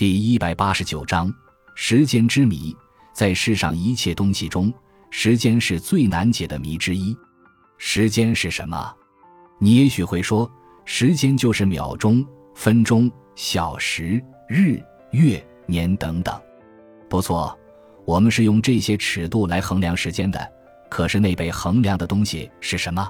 第一百八十九章：时间之谜。在世上一切东西中，时间是最难解的谜之一。时间是什么？你也许会说，时间就是秒钟、分钟、小时、日、月、年等等。不错，我们是用这些尺度来衡量时间的。可是那被衡量的东西是什么？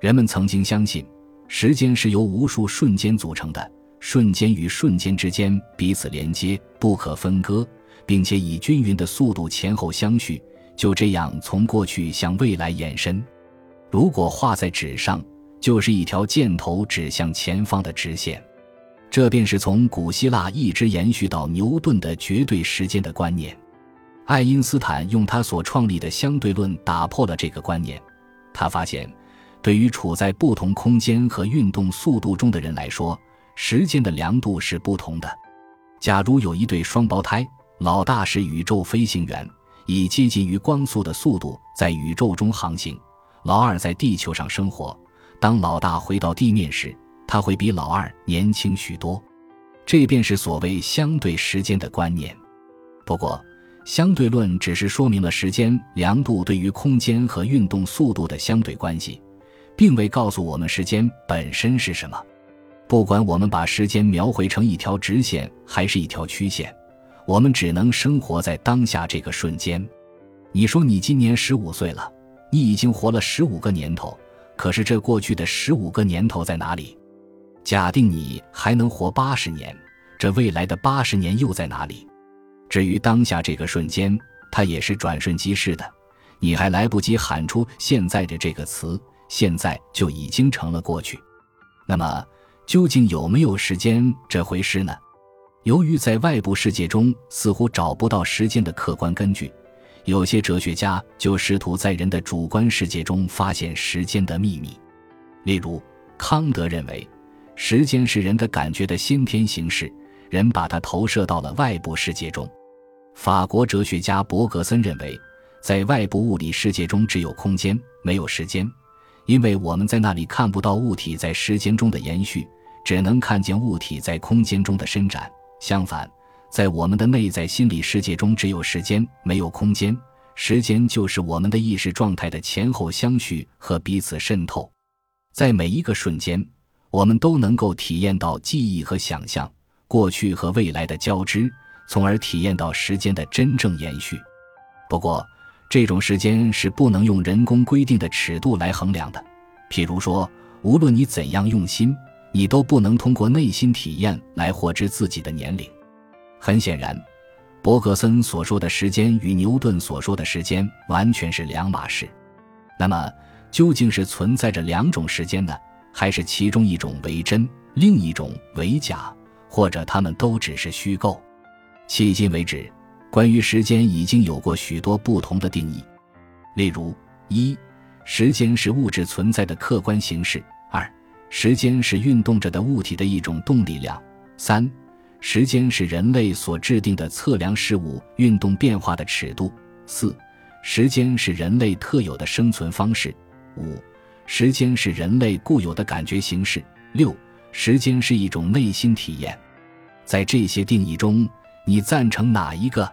人们曾经相信，时间是由无数瞬间组成的，瞬间与瞬间之间彼此连接，不可分割。并且以均匀的速度前后相续，就这样从过去向未来延伸。如果画在纸上，就是一条箭头指向前方的直线。这便是从古希腊一直延续到牛顿的绝对时间的观念。爱因斯坦用他所创立的相对论打破了这个观念。他发现，对于处在不同空间和运动速度中的人来说，时间的量度是不同的。假如有一对双胞胎。老大是宇宙飞行员，以接近于光速的速度在宇宙中航行。老二在地球上生活。当老大回到地面时，他会比老二年轻许多。这便是所谓相对时间的观念。不过，相对论只是说明了时间量度对于空间和运动速度的相对关系，并未告诉我们时间本身是什么。不管我们把时间描绘成一条直线还是一条曲线。我们只能生活在当下这个瞬间。你说你今年十五岁了，你已经活了十五个年头，可是这过去的十五个年头在哪里？假定你还能活八十年，这未来的八十年又在哪里？至于当下这个瞬间，它也是转瞬即逝的，你还来不及喊出“现在”的这个词，现在就已经成了过去。那么，究竟有没有时间这回事呢？由于在外部世界中似乎找不到时间的客观根据，有些哲学家就试图在人的主观世界中发现时间的秘密。例如，康德认为，时间是人的感觉的先天形式，人把它投射到了外部世界中。法国哲学家伯格森认为，在外部物理世界中只有空间，没有时间，因为我们在那里看不到物体在时间中的延续，只能看见物体在空间中的伸展。相反，在我们的内在心理世界中，只有时间，没有空间。时间就是我们的意识状态的前后相续和彼此渗透。在每一个瞬间，我们都能够体验到记忆和想象、过去和未来的交织，从而体验到时间的真正延续。不过，这种时间是不能用人工规定的尺度来衡量的。譬如说，无论你怎样用心。你都不能通过内心体验来获知自己的年龄。很显然，伯格森所说的时间与牛顿所说的时间完全是两码事。那么，究竟是存在着两种时间呢，还是其中一种为真，另一种为假，或者他们都只是虚构？迄今为止，关于时间已经有过许多不同的定义。例如，一，时间是物质存在的客观形式。二时间是运动着的物体的一种动力量。三，时间是人类所制定的测量事物运动变化的尺度。四，时间是人类特有的生存方式。五，时间是人类固有的感觉形式。六，时间是一种内心体验。在这些定义中，你赞成哪一个？